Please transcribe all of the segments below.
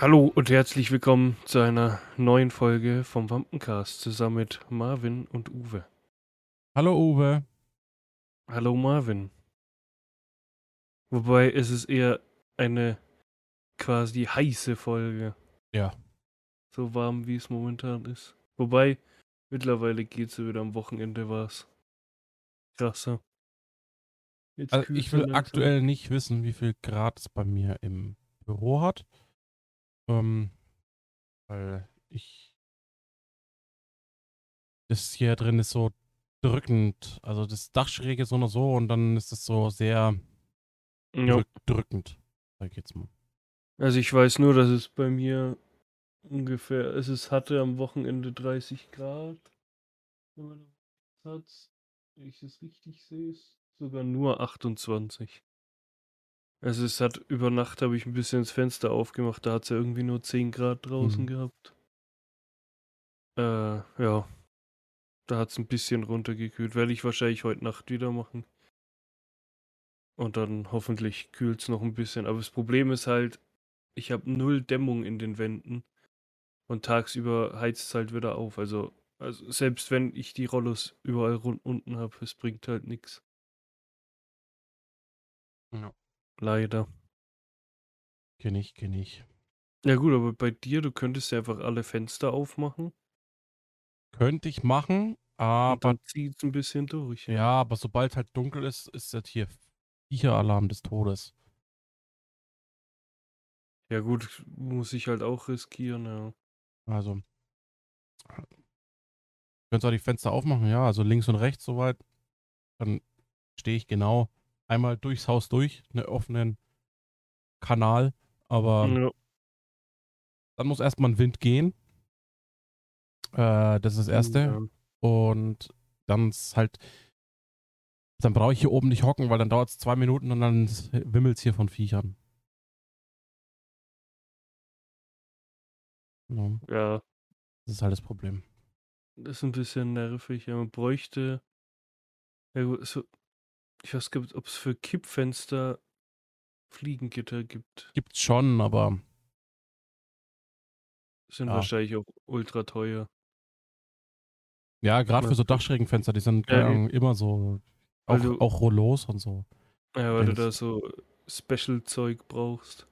Hallo und herzlich willkommen zu einer neuen Folge vom Wampencast zusammen mit Marvin und Uwe. Hallo Uwe. Hallo Marvin. Wobei es ist eher eine quasi heiße Folge. Ja. So warm wie es momentan ist. Wobei mittlerweile geht es wieder am Wochenende was. Krasser. Jetzt also ich will aktuell nicht wissen, wie viel Grad es bei mir im Büro hat. Ähm, weil ich. Das hier drin ist so drückend. Also das Dachschräge ist so oder so und dann ist es so sehr ja. drückend, sag ich jetzt mal. Also ich weiß nur, dass es bei mir ungefähr, es ist, hatte am Wochenende 30 Grad. Wenn man wenn ich es richtig sehe, ist sogar nur 28. Also es hat über Nacht habe ich ein bisschen das Fenster aufgemacht, da hat es ja irgendwie nur 10 Grad draußen mhm. gehabt. Äh, ja. Da hat es ein bisschen runtergekühlt. Werde ich wahrscheinlich heute Nacht wieder machen. Und dann hoffentlich kühlt es noch ein bisschen. Aber das Problem ist halt, ich habe null Dämmung in den Wänden. Und tagsüber heizt es halt wieder auf. Also, also selbst wenn ich die Rollos überall unten habe, es bringt halt nichts. Ja. Leider. Kenne ich, kenne ich. Ja gut, aber bei dir, du könntest ja einfach alle Fenster aufmachen. Könnte ich machen, aber. Zieht es ein bisschen durch. Ja, aber sobald halt dunkel ist, ist das hier Viecher-Alarm des Todes. Ja gut, muss ich halt auch riskieren, ja. Also. Könntest auch die Fenster aufmachen, ja, also links und rechts soweit. Dann stehe ich genau einmal durchs Haus durch, einen offenen Kanal, aber ja. dann muss erstmal ein Wind gehen. Äh, das ist das Erste. Ja. Und dann ist halt, dann brauche ich hier oben nicht hocken, weil dann dauert es zwei Minuten und dann wimmelt es hier von Viechern. Ja. ja. Das ist halt das Problem. Das ist ein bisschen nervig. Ja, man bräuchte. Ja, so, ich weiß nicht, ob es für Kippfenster Fliegengitter gibt. Gibt's schon, aber. Sind ja. wahrscheinlich auch ultra teuer. Ja, gerade für so Dachschrägenfenster, die sind ja, immer so. Auch, du, auch Rollos und so. Ja, weil du da so Special-Zeug brauchst.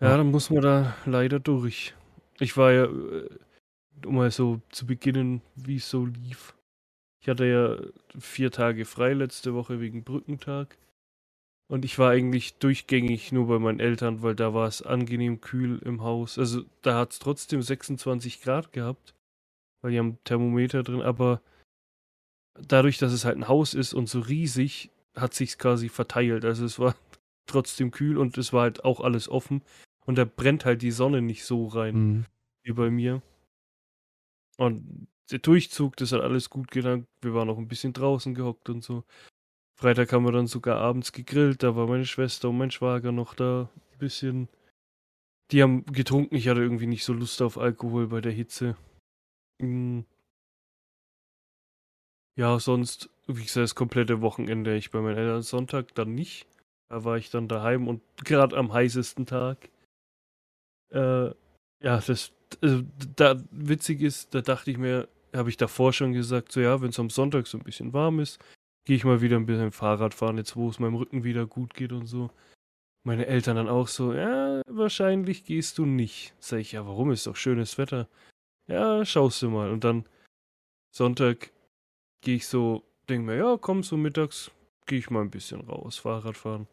Ja, ja, dann muss man da leider durch. Ich war ja, äh, um mal so zu beginnen, wie es so lief. Ich hatte ja vier Tage frei letzte Woche wegen Brückentag. Und ich war eigentlich durchgängig nur bei meinen Eltern, weil da war es angenehm kühl im Haus. Also da hat es trotzdem 26 Grad gehabt, weil die haben Thermometer drin, aber dadurch, dass es halt ein Haus ist und so riesig, hat sich quasi verteilt. Also es war trotzdem kühl und es war halt auch alles offen. Und da brennt halt die Sonne nicht so rein mhm. wie bei mir. Und der Durchzug, das hat alles gut gelangt. Wir waren auch ein bisschen draußen gehockt und so. Freitag haben wir dann sogar abends gegrillt. Da war meine Schwester und mein Schwager noch da. Ein bisschen. Die haben getrunken. Ich hatte irgendwie nicht so Lust auf Alkohol bei der Hitze. Hm. Ja, sonst, wie gesagt, das komplette Wochenende. Ich bei meinen Eltern Sonntag dann nicht. Da war ich dann daheim und gerade am heißesten Tag. Äh, ja, das, also, da witzig ist, da dachte ich mir, habe ich davor schon gesagt, so ja, wenn es am Sonntag so ein bisschen warm ist, gehe ich mal wieder ein bisschen Fahrrad fahren, jetzt wo es meinem Rücken wieder gut geht und so. Meine Eltern dann auch so, ja, wahrscheinlich gehst du nicht. Sag ich, ja, warum ist doch schönes Wetter? Ja, schaust du mal. Und dann Sonntag gehe ich so, denke mir, ja, komm, so mittags gehe ich mal ein bisschen raus, Fahrrad fahren.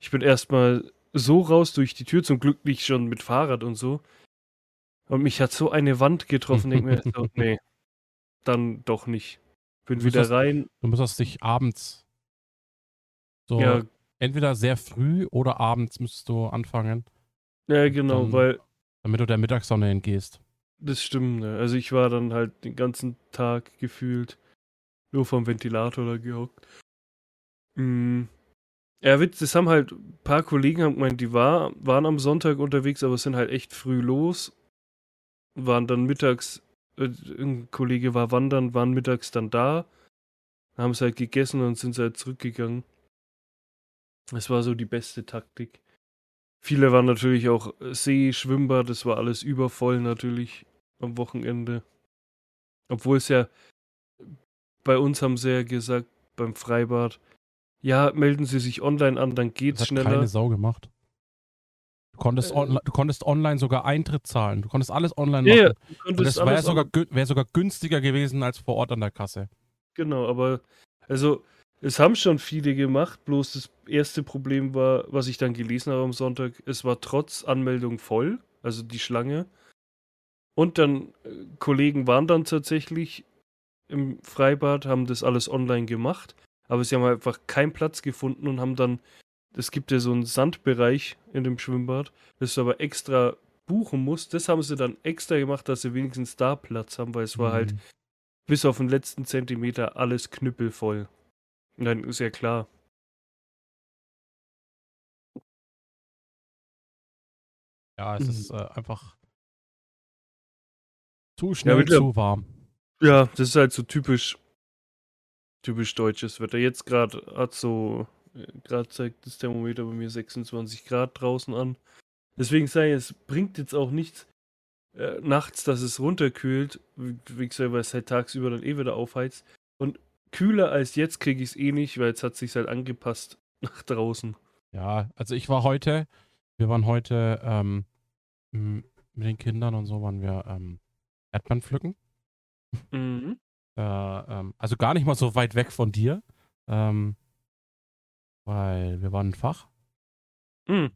Ich bin erstmal so raus durch die Tür, zum Glück nicht schon mit Fahrrad und so. Und mich hat so eine Wand getroffen, denke mir, so, nee, dann doch nicht. Bin wieder das, rein. Du müsstest dich abends so ja. entweder sehr früh oder abends müsstest du anfangen. Ja, genau, dann, weil. Damit du der Mittagssonne entgehst. Das stimmt, ne? Also ich war dann halt den ganzen Tag gefühlt nur vom Ventilator da gehockt. Mhm. Ja, Witz, das haben halt ein paar Kollegen haben gemeint, die war, waren am Sonntag unterwegs, aber sind halt echt früh los. Waren dann mittags ein Kollege war wandern, waren mittags dann da, haben es halt gegessen und sind halt zurückgegangen. Das war so die beste Taktik. viele waren natürlich auch See, Schwimmbad, das war alles übervoll natürlich am Wochenende. Obwohl es ja bei uns haben sie ja gesagt, beim Freibad, ja, melden Sie sich online an, dann geht's das hat schneller. keine Sau gemacht. Du konntest, Äh, onli- du konntest online sogar Eintritt zahlen. Du konntest alles online machen. Ja, das wäre sogar, wär sogar günstiger gewesen als vor Ort an der Kasse. Genau, aber also es haben schon viele gemacht, bloß das erste Problem war, was ich dann gelesen habe am Sonntag, es war trotz Anmeldung voll, also die Schlange. Und dann äh, Kollegen waren dann tatsächlich im Freibad, haben das alles online gemacht, aber sie haben einfach keinen Platz gefunden und haben dann, es gibt ja so einen Sandbereich in dem Schwimmbad, das du aber extra buchen musst. Das haben sie dann extra gemacht, dass sie wenigstens da Platz haben, weil es war halt Mhm. bis auf den letzten Zentimeter alles knüppelvoll. Und dann ist ja klar. Ja, es Mhm. ist äh, einfach zu schnell der- zu warm. Ja, das ist halt so typisch, typisch deutsches Wetter. Jetzt gerade hat so, gerade zeigt das Thermometer bei mir 26 Grad draußen an. Deswegen sage ich, es bringt jetzt auch nichts äh, nachts, dass es runterkühlt, wie gesagt, weil es halt tagsüber dann eh wieder aufheizt. Und kühler als jetzt kriege ich es eh nicht, weil jetzt hat sich halt angepasst nach draußen. Ja, also ich war heute, wir waren heute ähm, mit den Kindern und so waren wir ähm, Erdbeeren pflücken. Mhm. Äh, ähm, also gar nicht mal so weit weg von dir. Ähm, weil wir waren ein Fach. Mhm.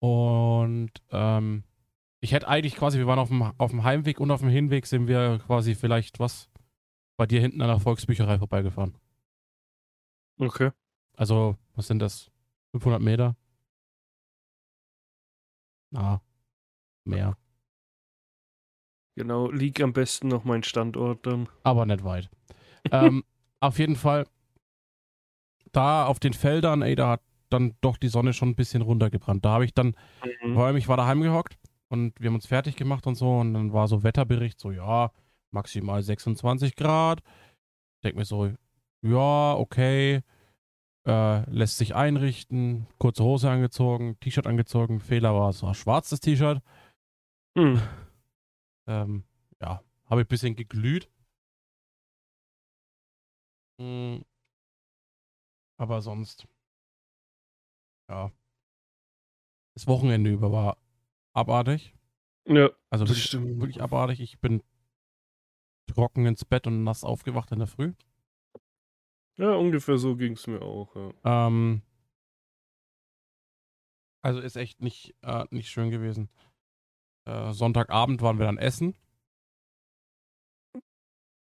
Und ähm, ich hätte eigentlich quasi, wir waren auf dem, auf dem Heimweg und auf dem Hinweg sind wir quasi vielleicht was bei dir hinten an der Volksbücherei vorbeigefahren. Okay. Also, was sind das? 500 Meter? Ah, mehr. Genau, lieg am besten noch mein Standort dann. Aber nicht weit. ähm, auf jeden Fall, da auf den Feldern, ey, da hat dann doch die Sonne schon ein bisschen runtergebrannt. Da habe ich dann Mhm. Vor allem, ich war daheim gehockt und wir haben uns fertig gemacht und so und dann war so Wetterbericht, so ja, maximal 26 Grad. Ich denke mir so, ja, okay, äh, lässt sich einrichten, kurze Hose angezogen, T-Shirt angezogen, Fehler war, es war schwarz das T-Shirt. Mhm. Ähm, ja, habe ich ein bisschen geglüht. Mm, aber sonst, ja, das Wochenende über war abartig. Ja, Also das wirklich, stimmt. wirklich abartig. Ich bin trocken ins Bett und nass aufgewacht in der Früh. Ja, ungefähr so ging es mir auch. Ja. Ähm, also ist echt nicht, äh, nicht schön gewesen. Äh, Sonntagabend waren wir dann essen.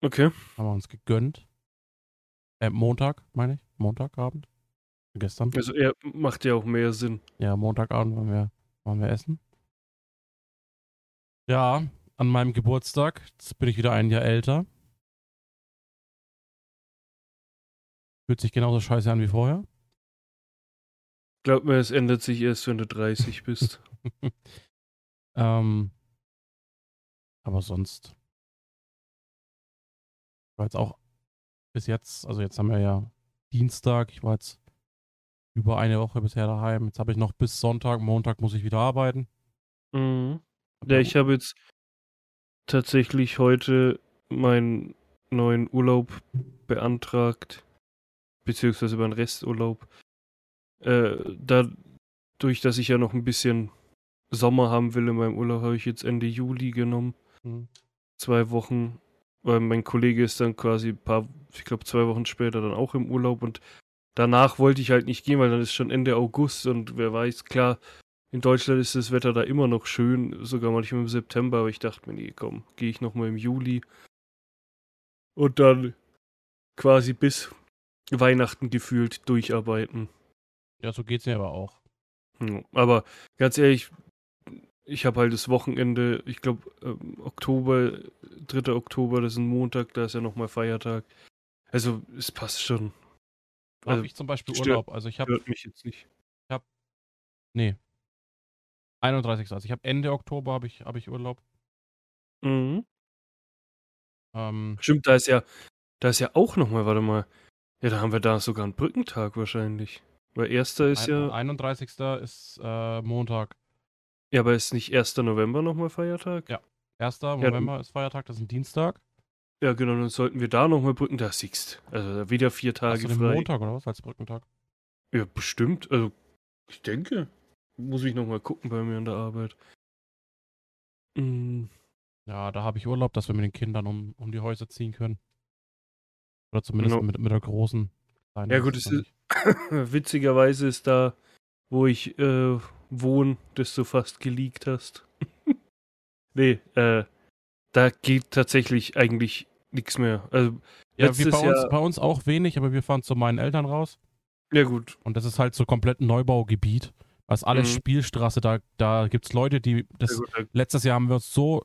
Okay. Haben wir uns gegönnt. Äh, Montag, meine ich. Montagabend. Gestern. Also er macht ja auch mehr Sinn. Ja, Montagabend waren wir, waren wir essen. Ja, an meinem Geburtstag. Jetzt bin ich wieder ein Jahr älter. Fühlt sich genauso scheiße an wie vorher. Glaub mir, es ändert sich erst, wenn du 30 bist. Ähm, aber sonst war jetzt auch bis jetzt, also jetzt haben wir ja Dienstag, ich war jetzt über eine Woche bisher daheim. Jetzt habe ich noch bis Sonntag, Montag muss ich wieder arbeiten. mhm. Ja, ich habe jetzt tatsächlich heute meinen neuen Urlaub beantragt, beziehungsweise meinen Resturlaub. Äh, dadurch, dass ich ja noch ein bisschen Sommer haben will in meinem Urlaub, habe ich jetzt Ende Juli genommen. Hm. Zwei Wochen, weil mein Kollege ist dann quasi ein paar, ich glaube zwei Wochen später dann auch im Urlaub und danach wollte ich halt nicht gehen, weil dann ist schon Ende August und wer weiß, klar, in Deutschland ist das Wetter da immer noch schön, sogar manchmal im September, aber ich dachte mir, nee, komm, gehe ich nochmal im Juli und dann quasi bis Weihnachten gefühlt durcharbeiten. Ja, so geht's mir aber auch. Aber ganz ehrlich, ich habe halt das Wochenende, ich glaube ähm, Oktober, 3. Oktober, das ist ein Montag, da ist ja nochmal Feiertag. Also es passt schon. Da habe Also, ich zum Beispiel Urlaub. Also ich habe, mich jetzt nicht. nee, 31. Also ich habe Ende Oktober habe ich, habe ich Urlaub. Mhm. Ähm, Stimmt, da ist ja, da ist ja auch nochmal, warte mal. Ja, da haben wir da sogar einen Brückentag wahrscheinlich. Weil erster ist Ein, ja. 31. ist äh, Montag. Ja, aber ist nicht 1. November nochmal Feiertag? Ja. 1. dann- November ist Feiertag, das ist ein Dienstag. Ja, genau, dann sollten wir da nochmal Brücken. Da siehst Also wieder vier Hast Tage du den frei. Montag oder was als Brückentag? Ja, bestimmt. Also, ich denke. Muss ich nochmal gucken bei mir in der Arbeit. Mm, Ja, da habe ich Urlaub, dass wir mit den Kindern um, um die Häuser ziehen können. Oder zumindest No. mit, mit der großen. Kleinen Ja, gut, ist-. Witzigerweise ist da, wo ich äh, wohne, das du fast geleakt hast. nee, äh, da geht tatsächlich eigentlich nichts mehr. Also, Ja, wie bei uns, Jahr- bei uns auch wenig, aber wir fahren zu meinen Eltern raus. ja gut. Und das ist halt so komplett Neubaugebiet. Das ist alles Mhm. Spielstraße. Da, da gibt es Leute, die. Das, ja, letztes Jahr haben wir uns so.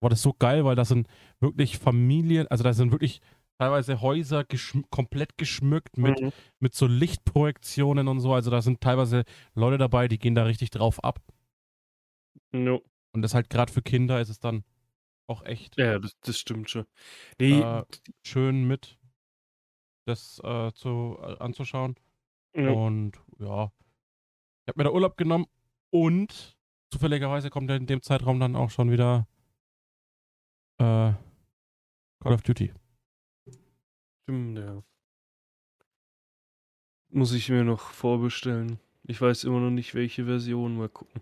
War das so geil, weil das sind wirklich Familien, also da sind wirklich teilweise Häuser geschm komplett geschmückt mit, Mhm. mit so Lichtprojektionen und so. Also da sind teilweise Leute dabei, die gehen da richtig drauf ab. No. Und das halt gerade für Kinder ist es dann auch echt Ja, das, das stimmt schon. Nee, Äh, schön mit, das äh, zu, äh, anzuschauen. ja, Und ja, ich habe mir da Urlaub genommen und zufälligerweise kommt in dem Zeitraum dann auch schon wieder äh, Call of Duty. stimmt, ja. Muss ich mir noch vorbestellen. Ich weiß immer noch nicht, welche Version. Mal gucken.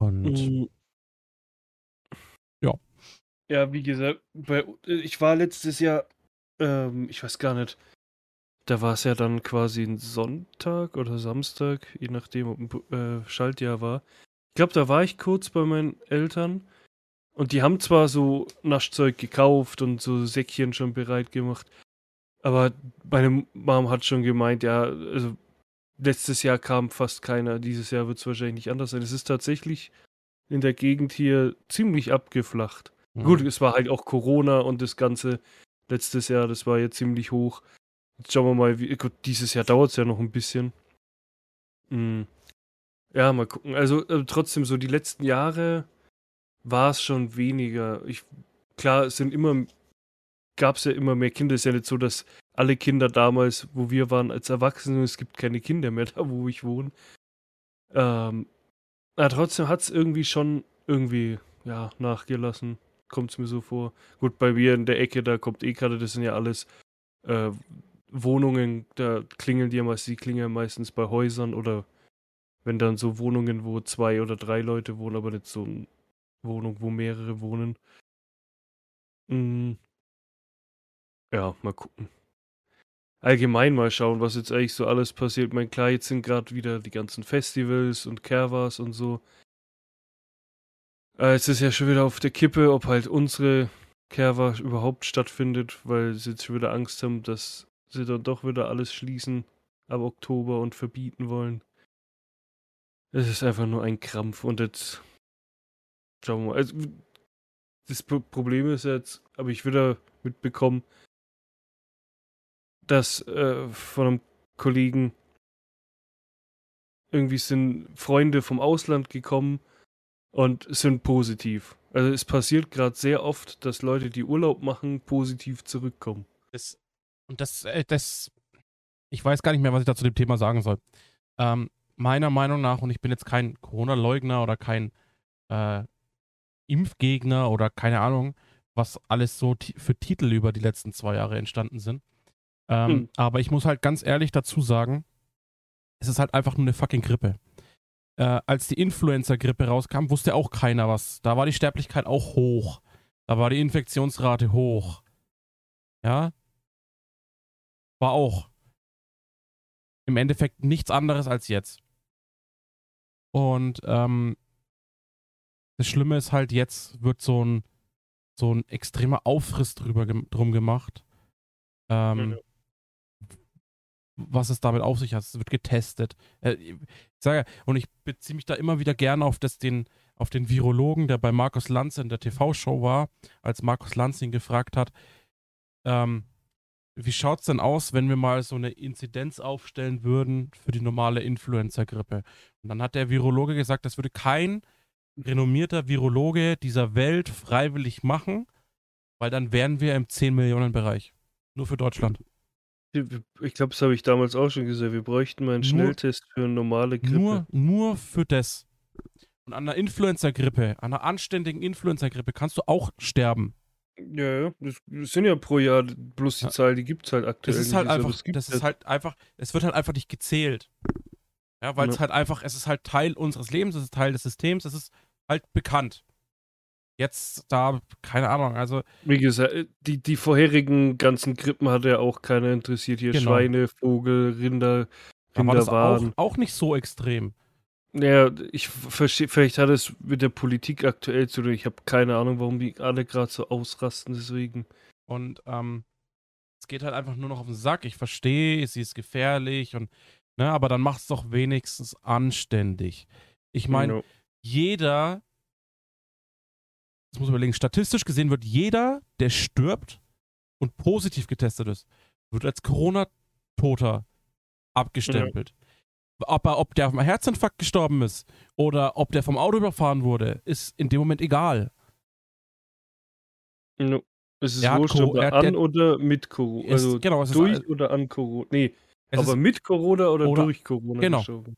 Und. Ja. Ja, wie gesagt, bei, ich war letztes Jahr, ähm, ich weiß gar nicht, da war es ja dann quasi ein Sonntag oder Samstag, je nachdem, ob ein äh, Schaltjahr war. Ich glaube, da war ich kurz bei meinen Eltern und die haben zwar so Naschzeug gekauft und so Säckchen schon bereit gemacht, aber meine Mom hat schon gemeint, ja, also letztes Jahr kam fast keiner, dieses Jahr wird es wahrscheinlich nicht anders sein. Es ist tatsächlich in der Gegend hier ziemlich abgeflacht. Mhm. Gut, es war halt auch Corona und das Ganze letztes Jahr, das war jetzt ziemlich hoch. Jetzt schauen wir mal, wie, gut, dieses Jahr dauert es ja noch ein bisschen. Mm. Ja, mal gucken. Also äh, trotzdem, so die letzten Jahre war es schon weniger. Ich, klar, es sind immer, gab es ja immer mehr Kinder. Es ist ja nicht so, dass alle Kinder damals, wo wir waren als Erwachsene, es gibt keine Kinder mehr da, wo ich wohne. Ähm, aber trotzdem hat es irgendwie schon irgendwie, ja, nachgelassen. Kommt es mir so vor. Gut, bei mir in der Ecke, da kommt eh gerade, das sind ja alles äh, Wohnungen, da klingeln die ja meistens, die klingeln meistens bei Häusern oder wenn dann so Wohnungen, wo zwei oder drei Leute wohnen, aber nicht so eine Wohnung, wo mehrere wohnen. Mm. Ja, mal gucken. Allgemein mal schauen, was jetzt eigentlich so alles passiert. Ich meine, klar, jetzt sind gerade wieder die ganzen Festivals und Kerwas und so. Äh, es ist ja schon wieder auf der Kippe, ob halt unsere Kerwa überhaupt stattfindet, weil sie jetzt schon wieder Angst haben, dass sie dann doch wieder alles schließen ab Oktober und verbieten wollen. Es ist einfach nur ein Krampf und jetzt schauen wir mal. Also, das Pro- Problem ist jetzt, habe ich wieder mitbekommen, dass äh, von einem Kollegen irgendwie sind Freunde vom Ausland gekommen und sind positiv. Also es passiert gerade sehr oft, dass Leute, die Urlaub machen, positiv zurückkommen. Das, und das, äh, das, ich weiß gar nicht mehr, was ich da zu dem Thema sagen soll. Ähm, meiner Meinung nach, und ich bin jetzt kein Corona-Leugner oder kein äh, Impfgegner oder keine Ahnung, was alles so für Titel über die letzten zwei Jahre entstanden sind. Ähm, Hm. Aber ich muss halt ganz ehrlich dazu sagen, es ist halt einfach nur eine fucking Grippe. Äh, als die Influenza-Grippe rauskam, wusste auch keiner was. Da war die Sterblichkeit auch hoch. Da war die Infektionsrate hoch. Ja, war auch im Endeffekt nichts anderes als jetzt. Und ähm, das Schlimme ist halt, jetzt wird so ein, so ein extremer Aufriss drüber drum gemacht. Ähm, Ja. Was es damit auf sich hat. Es wird getestet. Äh, ich sage, und ich beziehe mich da immer wieder gerne auf, das, den, auf den Virologen, der bei Markus Lanz in der TV-Show war, als Markus Lanz ihn gefragt hat, ähm, wie schaut es denn aus, wenn wir mal so eine Inzidenz aufstellen würden für die normale Influenza-Grippe? Und dann hat der Virologe gesagt, das würde kein renommierter Virologe dieser Welt freiwillig machen, weil dann wären wir im 10-Millionen-Bereich. Nur für Deutschland. Ich glaube, das habe ich damals auch schon gesagt. Wir bräuchten mal einen nur, Schnelltest für eine normale Grippe. Nur, nur für das. Und an einer Influencer-Grippe, an einer anständigen Influencer-Grippe kannst du auch sterben. Ja, ja, das sind ja pro Jahr bloß die ja. Zahl, die gibt es halt aktuell. Das ist halt einfach, das ist halt einfach, es wird halt einfach nicht gezählt. Ja, weil ja. es halt einfach, es ist halt Teil unseres Lebens, es ist Teil des Systems, es ist halt bekannt. Jetzt da, keine Ahnung, also. Wie gesagt, äh, die, die vorherigen ganzen Grippen hat ja auch keiner interessiert. Hier genau. Schweine, Vogel, Rinder, Rinder waren. Auch, auch nicht so extrem. Ja, ich verstehe, vielleicht hat es mit der Politik aktuell zu tun. Ich habe keine Ahnung, warum die alle gerade so ausrasten, deswegen. Und ähm, es geht halt einfach nur noch auf den Sack. Ich verstehe, sie ist gefährlich und, ne, aber dann macht es doch wenigstens anständig. Ich meine, no. jeder, das muss man überlegen, statistisch gesehen wird jeder, der stirbt und positiv getestet ist, wird als Corona-Toter abgestempelt. Ja ob, er, ob der vom Herzinfarkt gestorben ist oder ob der vom Auto überfahren wurde, ist in dem Moment egal. No. Es ist wurscht, ob er an oder mit Corona. Also genau, durch ist, oder an Corona. Nee, aber mit Corona oder, oder, durch Corona genau. gestorben.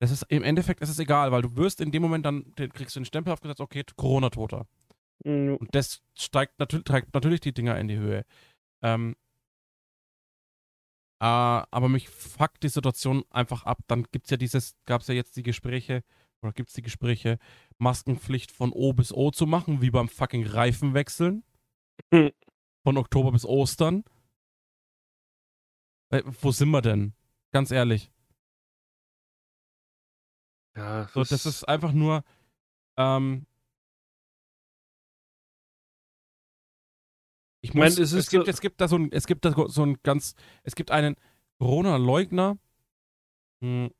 Das ist im Endeffekt ist es egal, weil du wirst in dem Moment dann, kriegst du den Stempel aufgesetzt, okay, Corona-Toter. No. Und das steigt natürlich, trägt natürlich die Dinger in die Höhe. Ähm, äh, aber mich fuckt die Situation einfach ab. Dann gibt's ja dieses, gab's ja jetzt die Gespräche, oder gibt's die Gespräche, Maskenpflicht von O bis O zu machen, wie beim fucking Reifenwechseln. Hm. Von Oktober bis Ostern. Äh, wo sind wir denn? Ganz ehrlich. Ja, so, das ist einfach nur, ähm, Ich muss, meine, es, es, gibt, so es gibt da so ein, es gibt da so ein ganz, es gibt einen Corona-Leugner, hm,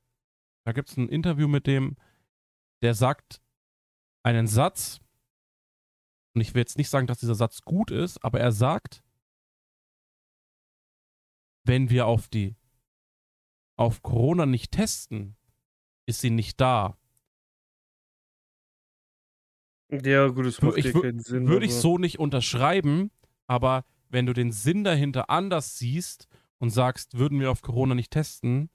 da gibt es ein Interview mit dem, der sagt einen Satz, und ich will jetzt nicht sagen, dass dieser Satz gut ist, aber er sagt, wenn wir auf die, auf Corona nicht testen, ist sie nicht da. Ja, gut, das macht ich, keinen Sinn. Würde ich so nicht unterschreiben, aber wenn du den Sinn dahinter anders siehst und sagst, würden wir auf Corona nicht testen,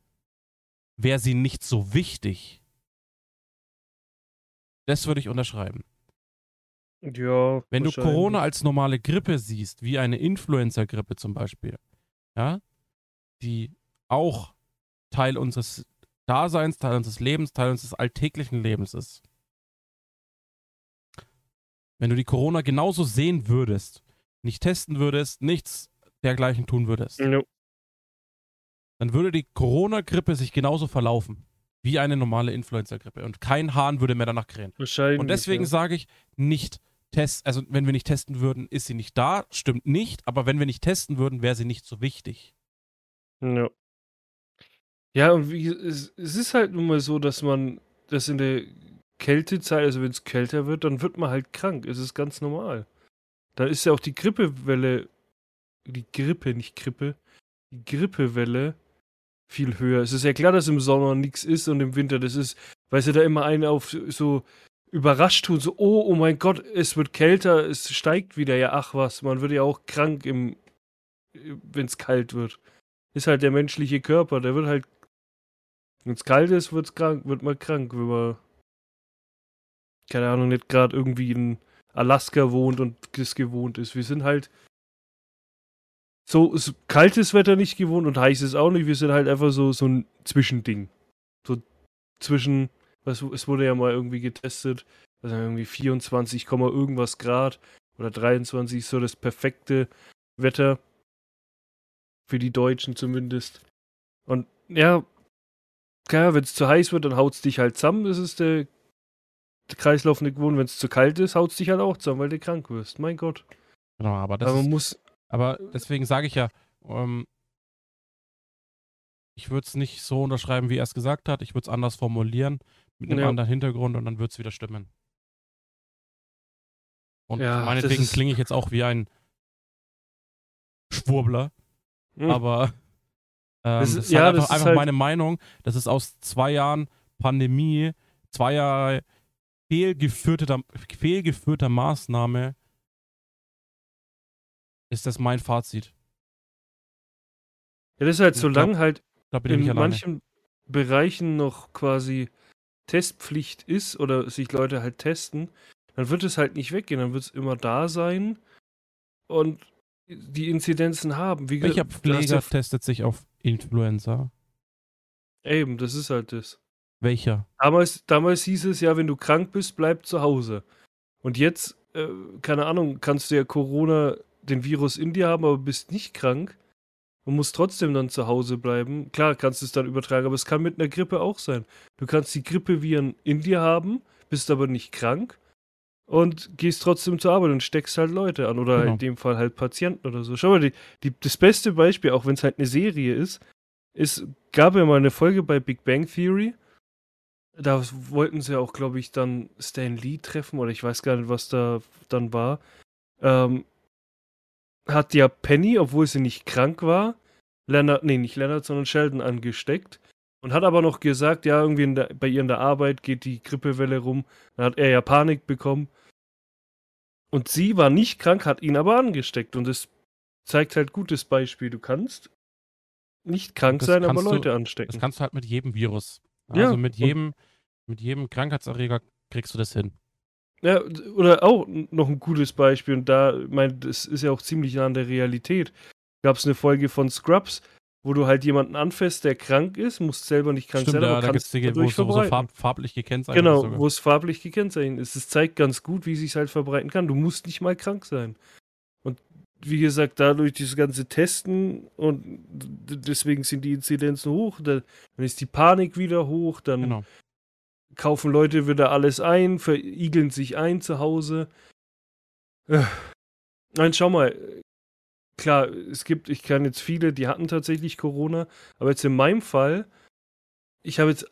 wäre sie nicht so wichtig. Das würde ich unterschreiben. Ja. Wenn du Corona als normale Grippe siehst, wie eine Influenza-Grippe zum Beispiel, ja, die auch Teil unseres Daseins, Teil unseres Lebens, Teil unseres alltäglichen Lebens ist. Wenn du die Corona genauso sehen würdest nicht testen würdest, nichts dergleichen tun würdest, no. dann würde die Corona-Grippe sich genauso verlaufen wie eine normale Influenza-Grippe und kein Hahn würde mehr danach krähen. Wahrscheinlich. Und deswegen ja. sage ich, nicht testen, also wenn wir nicht testen würden, ist sie nicht da, stimmt nicht, aber wenn wir nicht testen würden, wäre sie nicht so wichtig. Ja. Ja, und wie, es, es ist halt nun mal so, dass man das in der Kältezeit, also wenn es kälter wird, dann wird man halt krank. Es ist ganz normal. Da ist ja auch die Grippewelle, die Grippe, nicht Grippe, die Grippewelle viel höher. Es ist ja klar, dass im Sommer nichts ist und im Winter das ist, weil sie da immer einen auf so überrascht tun, so, oh, oh mein Gott, es wird kälter, es steigt wieder, ja, ach was, man wird ja auch krank im, wenn es kalt wird. Ist halt der menschliche Körper, der wird halt, wenn es kalt ist, wird's krank, wird man krank, wenn man, keine Ahnung, nicht gerade irgendwie in Alaska wohnt und das gewohnt ist. Wir sind halt so kaltes Wetter nicht gewohnt und heißes auch nicht. Wir sind halt einfach so, so ein Zwischending. So zwischen, was, es wurde ja mal irgendwie getestet, also irgendwie 24, irgendwas Grad oder 23 ist so das perfekte Wetter. Für die Deutschen zumindest. Und ja, klar, wenn es zu heiß wird, dann haut es dich halt zusammen. Das ist der Kreislauf nicht gewohnt. Wenn es zu kalt ist, haut es dich halt auch zusammen, weil du krank wirst. Mein Gott. Genau, aber das aber ist, muss. Aber deswegen sage ich ja, ähm, ich würde es nicht so unterschreiben, wie er es gesagt hat. Ich würde es anders formulieren, mit einem ja. anderen Hintergrund und dann würde es wieder stimmen. Und ja, meinetwegen klinge ich jetzt auch wie ein Schwurbler. Hm. Aber ähm, das ist, das ist ja, halt einfach, einfach halt meine Meinung. Das ist aus zwei Jahren Pandemie, zwei Jahre fehlgeführter, fehlgeführter Maßnahme ist das mein Fazit. Ja, das ist halt, solange halt in manchen Bereichen noch quasi Testpflicht ist oder sich Leute halt testen, dann wird es halt nicht weggehen, dann wird es immer da sein und die Inzidenzen haben. Wie Welcher Pfleger testet sich auf Influenza? Eben, das ist halt das. Welcher? Damals, damals hieß es ja, wenn du krank bist, bleib zu Hause. Und jetzt, äh, keine Ahnung, kannst du ja Corona, den Virus in dir haben, aber bist nicht krank und musst trotzdem dann zu Hause bleiben. Klar, kannst du es dann übertragen, aber es kann mit einer Grippe auch sein. Du kannst die Grippeviren in dir haben, bist aber nicht krank und gehst trotzdem zur Arbeit und steckst halt Leute an oder genau. in dem Fall halt Patienten oder so. Schau mal, die, die, das beste Beispiel, auch wenn es halt eine Serie ist, ist, gab ja mal eine Folge bei Big Bang Theory. Da wollten sie auch, glaube ich, dann Stan Lee treffen oder ich weiß gar nicht, was da dann war. Ähm, hat ja Penny, obwohl sie nicht krank war, Leonard, nee, nicht Leonard, sondern Sheldon angesteckt. Und hat aber noch gesagt, ja, irgendwie der, bei ihr in der Arbeit geht die Grippewelle rum. Dann hat er ja Panik bekommen. Und sie war nicht krank, hat ihn aber angesteckt. Und das zeigt halt gutes Beispiel. Du kannst nicht krank das sein, aber Leute du, anstecken. Das kannst du halt mit jedem Virus. Also ja, mit jedem, mit jedem Krankheitserreger kriegst du das hin. Ja, oder auch noch ein gutes Beispiel, und da, ich meine, das ist ja auch ziemlich nah an der Realität. Gab es eine Folge von Scrubs, wo du halt jemanden anfährst, der krank ist, musst selber nicht krank Stimmt, sein, ja, aber da kannst die, wo es so, so farb, farblich gekennzeichnet genau, ist. Genau, wo es farblich gekennzeichnet ist. Es zeigt ganz gut, wie sich halt verbreiten kann. Du musst nicht mal krank sein. Wie gesagt, dadurch dieses ganze Testen und deswegen sind die Inzidenzen hoch, dann ist die Panik wieder hoch, dann genau kaufen Leute wieder alles ein, verigeln sich ein zu Hause. Äh. Nein, schau mal. Klar, es gibt, ich kann jetzt viele, die hatten tatsächlich Corona, aber jetzt in meinem Fall, ich habe jetzt,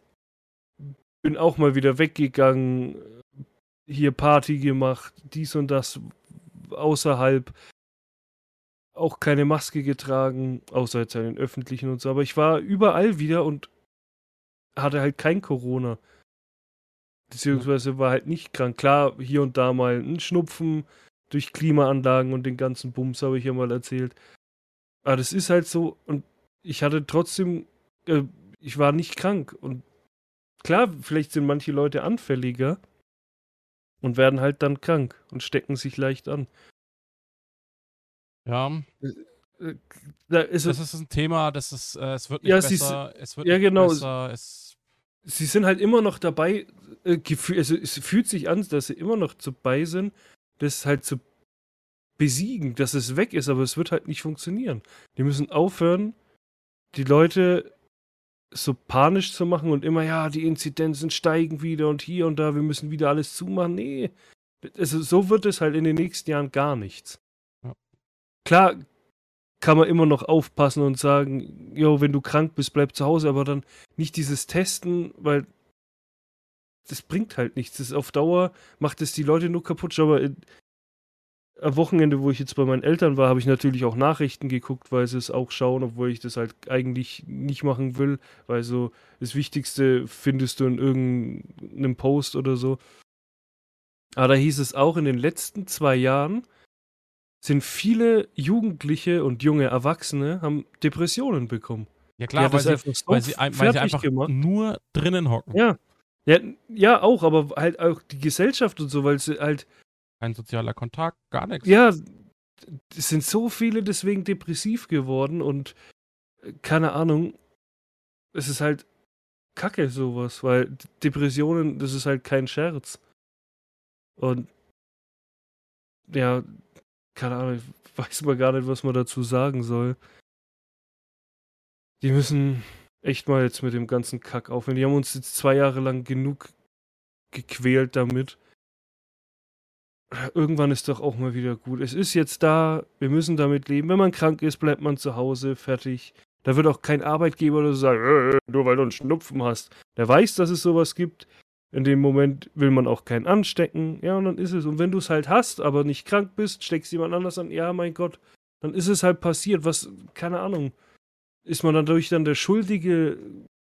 bin auch mal wieder weggegangen, hier Party gemacht, dies und das außerhalb, auch keine Maske getragen, außer jetzt an den öffentlichen und so, aber ich war überall wieder und hatte halt kein Corona. Beziehungsweise war halt nicht krank. Klar, hier und da mal ein Schnupfen durch Klimaanlagen und den ganzen Bums, habe ich ja mal erzählt. Aber das ist halt so. Und ich hatte trotzdem, äh, ich war nicht krank. Und klar, vielleicht sind manche Leute anfälliger und werden halt dann krank und stecken sich leicht an. Ja. Äh, äh, da ist das ist ein Thema, das ist, äh, es wird nicht ja, besser. Es wird ja, nicht genau. besser. Es sie sind halt immer noch dabei, äh, also es fühlt sich an, dass sie immer noch dabei sind, das halt zu besiegen, dass es weg ist, aber es wird halt nicht funktionieren. Die müssen aufhören, die Leute so panisch zu machen und immer, ja, die Inzidenzen steigen wieder und hier und da, wir müssen wieder alles zumachen. Nee, also so wird es halt in den nächsten Jahren gar nichts. Klar kann man immer noch aufpassen und sagen, jo, wenn du krank bist, bleib zu Hause, aber dann nicht dieses Testen, weil das bringt halt nichts. Das auf Dauer macht es die Leute nur kaputt. Mal, am Wochenende, wo ich jetzt bei meinen Eltern war, habe ich natürlich auch Nachrichten geguckt, weil sie es auch schauen, obwohl ich das halt eigentlich nicht machen will, weil so das Wichtigste findest du in irgendeinem Post oder so. Aber da hieß es auch in den letzten zwei Jahren sind viele Jugendliche und junge Erwachsene haben Depressionen bekommen. Ja klar, weil sie, so weil, sie, weil sie, einfach gemacht. nur drinnen hocken. Ja. ja. Ja, auch, aber halt auch die Gesellschaft und so, weil sie halt. Kein sozialer Kontakt, gar nichts. Ja, es sind so viele deswegen depressiv geworden und äh, keine Ahnung, es ist halt Kacke sowas, weil Depressionen, das ist halt kein Scherz. Und ja, keine Ahnung, ich weiß mal gar nicht, was man dazu sagen soll. Die müssen echt mal jetzt mit dem ganzen Kack aufhören. Die haben uns jetzt zwei Jahre lang genug gequält damit. Irgendwann ist doch auch mal wieder gut. Es ist jetzt da, wir müssen damit leben. Wenn man krank ist, bleibt man zu Hause, fertig. Da wird auch kein Arbeitgeber oder so sagen, äh, nur weil du einen Schnupfen hast. Der weiß, dass es sowas gibt. In dem Moment will man auch keinen anstecken. Ja, und dann ist es. Und wenn du es halt hast, aber nicht krank bist, steckst jemand anders an. Ja, mein Gott. Dann ist es halt passiert. Was, keine Ahnung. Ist man dadurch dann der Schuldige,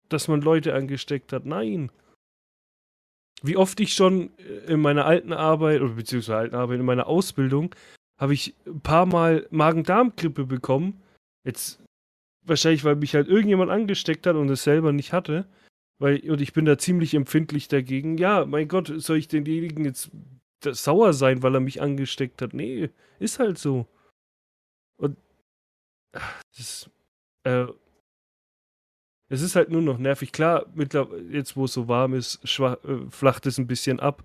dass man Leute angesteckt hat? Nein. Wie oft ich schon in meiner alten Arbeit, oder beziehungsweise alten Arbeit, in meiner Ausbildung, habe ich ein paar Mal Magen-Darm-Grippe bekommen. Jetzt wahrscheinlich, weil mich halt irgendjemand angesteckt hat und es selber nicht hatte. Weil, und ich bin da ziemlich empfindlich dagegen. Ja, mein Gott, soll ich denjenigen jetzt sauer sein, weil er mich angesteckt hat? Nee, ist halt so. Und das, äh, es ist halt nur noch nervig. Klar, jetzt wo es so warm ist, schwach, äh, flacht es ein bisschen ab.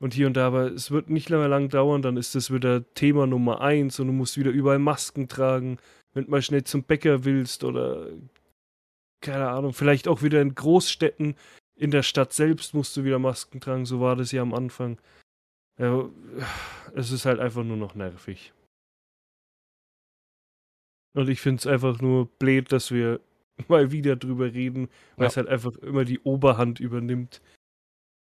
Und hier und da, aber es wird nicht mehr lang dauern, dann ist das wieder Thema Nummer eins und du musst wieder überall Masken tragen, wenn du mal schnell zum Bäcker willst oder keine Ahnung, vielleicht auch wieder in Großstädten, in der Stadt selbst musst du wieder Masken tragen, so war das ja am Anfang. Ja, es ist halt einfach nur noch nervig. Und ich finde es einfach nur blöd, dass wir mal wieder drüber reden, weil ja. es halt einfach immer die Oberhand übernimmt.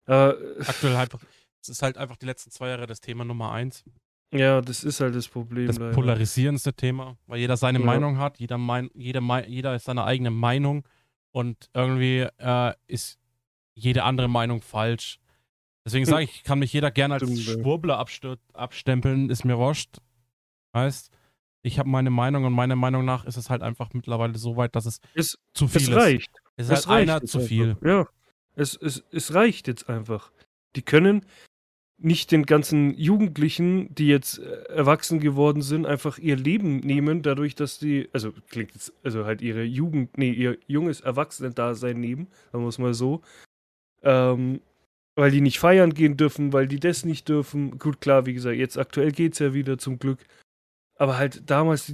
Äh, Aktuell halt, es ist halt einfach die letzten zwei Jahre das Thema Nummer eins. Ja, das ist halt das Problem. Das leider. polarisierendste Thema, weil jeder seine ja. Meinung hat, jeder, mein, jeder, jeder ist seine eigene Meinung und irgendwie äh, ist jede andere Meinung falsch. Deswegen sage ich, kann mich jeder gerne als Schwurbler abstempeln, ist mir wurscht. Heißt, ich habe meine Meinung und meiner Meinung nach ist es halt einfach mittlerweile so weit, dass es, es zu viel es reicht. ist. Es ist es halt einer zu viel. Einfach. Ja, es, es, es reicht jetzt einfach. Die können nicht den ganzen Jugendlichen, die jetzt äh, erwachsen geworden sind, einfach ihr Leben nehmen, dadurch, dass die, also klingt jetzt, also halt ihre Jugend, nee, ihr junges Erwachsenen-Dasein nehmen, sagen wir es mal so, ähm, weil die nicht feiern gehen dürfen, weil die das nicht dürfen. Gut, klar, wie gesagt, jetzt aktuell geht es ja wieder zum Glück. Aber halt damals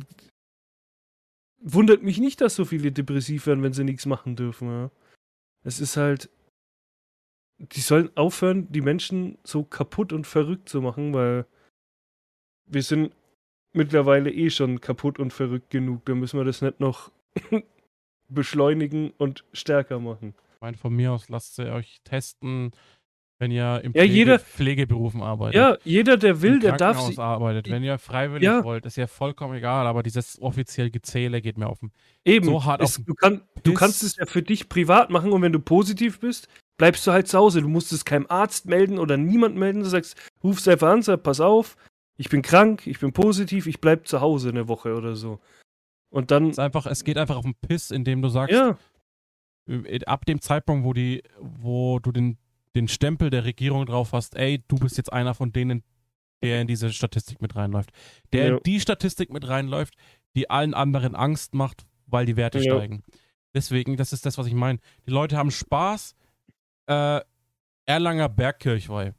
wundert mich nicht, dass so viele depressiv werden, wenn sie nichts machen dürfen. Ja. Es ist halt, die sollen aufhören, die Menschen so kaputt und verrückt zu machen, weil wir sind mittlerweile eh schon kaputt und verrückt genug. Da müssen wir das nicht noch beschleunigen und stärker machen. Ich meine, von mir aus lasst ihr euch testen, wenn ihr im ja, Pflege, jeder, Pflegeberufen arbeitet. Ja, jeder, der will, der darf sich. arbeitet. Wenn ihr freiwillig ja. wollt, ist ja vollkommen egal, aber dieses offizielle Gezähle geht mir auf den Eben, so hart es, auf du, kann, du kannst es ja für dich privat machen und wenn du positiv bist, bleibst du halt zu Hause. Du musst es keinem Arzt melden oder niemand melden. Du sagst, rufst einfach an, sag, pass auf, ich bin krank, ich bin positiv, ich bleib zu Hause eine Woche oder so. Und dann. Es, einfach, es geht einfach auf den Piss, indem du sagst, ja. Äh, ab dem Zeitpunkt, wo, die, wo du den, den Stempel der Regierung drauf hast, ey, du bist jetzt einer von denen, der in diese Statistik mit reinläuft. Der ja. in die Statistik mit reinläuft, die allen anderen Angst macht, weil die Werte ja. steigen. Deswegen, das ist das, was ich meine. Die Leute haben Spaß, äh, Erlanger Bergkirchweih.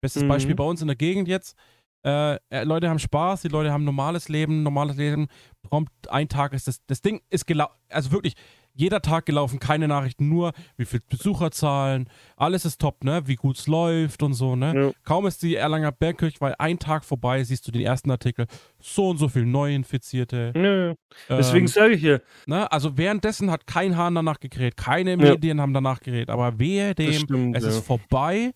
Bestes mhm. Beispiel bei uns in der Gegend jetzt. Äh, äh, Leute haben Spaß, die Leute haben normales Leben, normales Leben. Prompt ein Tag ist das. Das Ding ist gelaufen. Also wirklich, jeder Tag gelaufen, keine Nachrichten, nur wie viel Besucherzahlen, alles ist top, ne? Wie gut es läuft und so, ne? Ja. Kaum ist die Erlanger Bergkirche, weil ein Tag vorbei, siehst du den ersten Artikel, so und so viel Neuinfizierte. Ja. Ähm, Deswegen sage ich hier. Ne? Also währenddessen hat kein Hahn danach geredet, keine ja. Medien haben danach geredet, aber wehe dem, stimmt, es ist vorbei.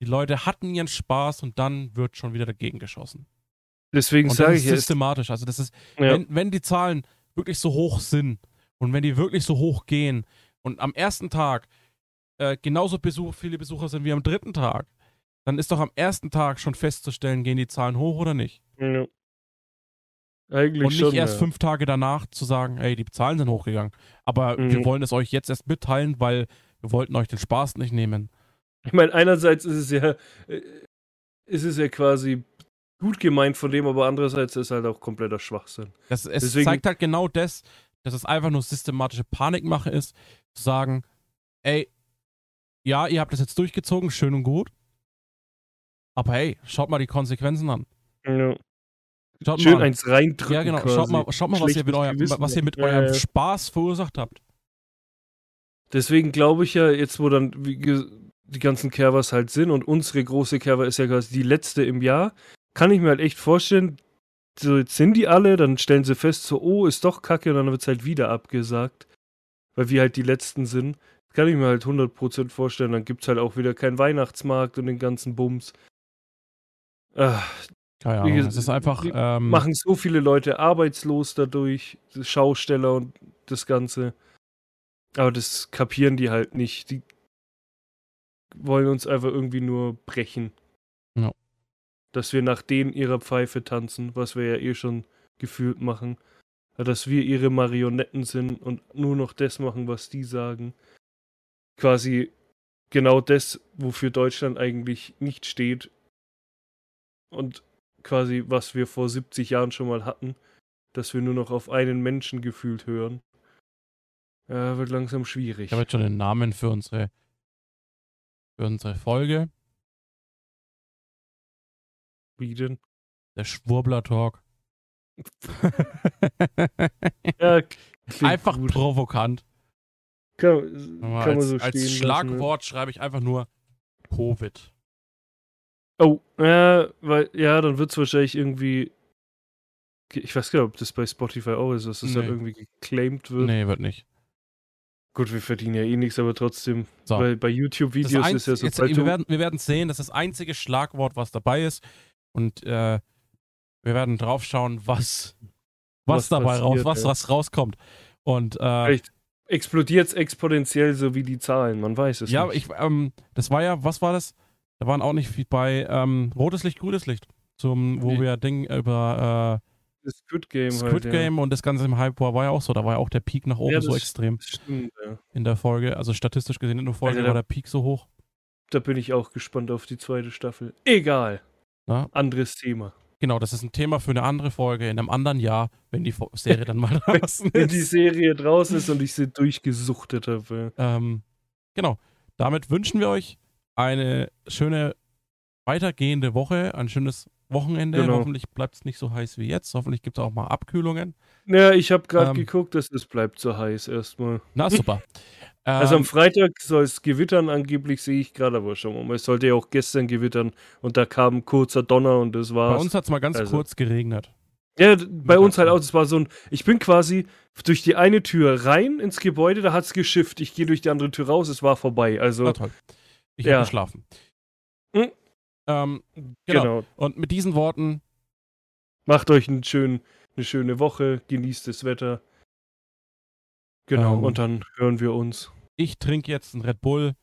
Die Leute hatten ihren Spaß und dann wird schon wieder dagegen geschossen. Deswegen sage ich systematisch. Also das ist, wenn, wenn die Zahlen wirklich so hoch sind, und wenn die wirklich so hoch gehen und am ersten Tag äh, genauso Besuch, viele Besucher sind wie am dritten Tag, dann ist doch am ersten Tag schon festzustellen, gehen die Zahlen hoch oder nicht. Ja. Eigentlich und nicht schon, erst ja. fünf Tage danach zu sagen, hey, die Zahlen sind hochgegangen. Aber mhm. wir wollen es euch jetzt erst mitteilen, weil wir wollten euch den Spaß nicht nehmen. Ich meine, einerseits ist es ja, äh, ist es ja quasi gut gemeint von dem, aber andererseits ist es halt auch kompletter Schwachsinn. Das, es Deswegen, zeigt halt genau das, dass es einfach nur systematische Panikmache ist, zu sagen, ey, ja, ihr habt das jetzt durchgezogen, schön und gut. Aber hey, schaut mal die Konsequenzen an. Ja. Schaut schön mal. eins reindrücken. Ja, genau. Quasi. Schaut mal, schaut mal was, ihr mit, euer, was ihr mit ja, eurem ja. Spaß verursacht habt. Deswegen glaube ich ja, jetzt wo dann die ganzen Kervers halt sind und unsere große Kerver ist ja quasi die letzte im Jahr, kann ich mir halt echt vorstellen, so, jetzt sind die alle, dann stellen sie fest, so, oh, ist doch kacke, und dann wird es halt wieder abgesagt. Weil wir halt die Letzten sind. Das kann ich mir halt 100% vorstellen. Dann gibt es halt auch wieder keinen Weihnachtsmarkt und den ganzen Bums. Ach, Keine Ahnung, es ist einfach. Ähm, machen so viele Leute arbeitslos dadurch, Schausteller und das Ganze. Aber das kapieren die halt nicht. Die wollen uns einfach irgendwie nur brechen. Ja dass wir nach denen ihrer Pfeife tanzen, was wir ja eh schon gefühlt machen. dass wir ihre Marionetten sind und nur noch das machen, was die sagen. Quasi genau das, wofür Deutschland eigentlich nicht steht. Und quasi, was wir vor 70 Jahren schon mal hatten, dass wir nur noch auf einen Menschen gefühlt hören. Ja, wird langsam schwierig. Ich habe jetzt schon den Namen für unsere, für unsere Folge. Wie denn? Der Schwurbler-Talk. ja, einfach gut. provokant. Kann, kann als, man so als stehen Schlagwort lassen, schreibe ich einfach nur Covid. Oh, ja, weil, ja, dann wird es wahrscheinlich irgendwie. Ich weiß gar nicht, ob das bei Spotify auch ist, dass das nee. dann irgendwie geclaimed wird. Nee, wird nicht. Gut, wir verdienen ja eh nichts, aber trotzdem, so. bei, bei YouTube-Videos ist ja so. Jetzt, wir, werden, wir werden sehen, das ist das einzige Schlagwort, was dabei ist. Und äh, wir werden drauf schauen, was, was, was dabei raus, was, was rauskommt. Und äh, Vielleicht explodiert es exponentiell so wie die Zahlen, man weiß es ja, nicht. Ich, ähm, das war ja, was war das? Da waren auch nicht viel bei ähm, rotes Licht, grünes Licht, zum, wo nee. wir Ding über äh, das Squid Game Squid halt, Game ja. und das Ganze im Hype war, war ja auch so. Da war ja auch der Peak nach oben ja, so extrem. Stimmt, ja. In der Folge. Also statistisch gesehen in der Folge also war der Peak so hoch. Da bin ich auch gespannt auf die zweite Staffel. Egal. Na? Anderes Thema. Genau, das ist ein Thema für eine andere Folge in einem anderen Jahr, wenn die Serie dann mal draußen ist. Wenn die Serie draußen ist und ich sie durchgesuchtet habe. Ähm, genau. Damit wünschen wir euch eine schöne weitergehende Woche, ein schönes Wochenende. Genau. Hoffentlich bleibt es nicht so heiß wie jetzt. Hoffentlich gibt es auch mal Abkühlungen. Ja, ich habe gerade ähm, geguckt, dass es bleibt so heiß erstmal. Na super. also am ähm, Freitag soll es gewittern, angeblich sehe ich gerade aber schon mal. Es sollte ja auch gestern gewittern und da kam ein kurzer Donner und das war's. Bei uns hat es mal ganz also. kurz geregnet. Ja, bei uns halt auch. Das war so ein. Ich bin quasi durch die eine Tür rein ins Gebäude, da hat es geschifft. Ich gehe durch die andere Tür raus, es war vorbei. Also. Na toll. Ich ja. habe geschlafen. Hm? Ähm, genau. genau. Und mit diesen Worten. Macht euch einen schönen, eine schöne Woche, genießt das Wetter. Genau, ähm, und dann hören wir uns. Ich trinke jetzt einen Red Bull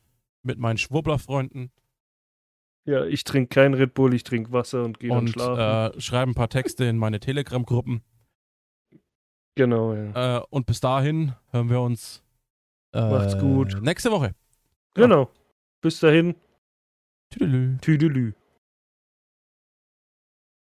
mit meinen Schwurbler-Freunden. Ja, ich trinke keinen Red Bull, ich trinke Wasser und gehe dann schlafen. Äh, schreibe ein paar Texte in meine Telegram-Gruppen. Genau, ja. Äh, und bis dahin hören wir uns äh, Macht's gut. nächste Woche. Genau. Ja. Bis dahin. Tüdelü. Tüdelü.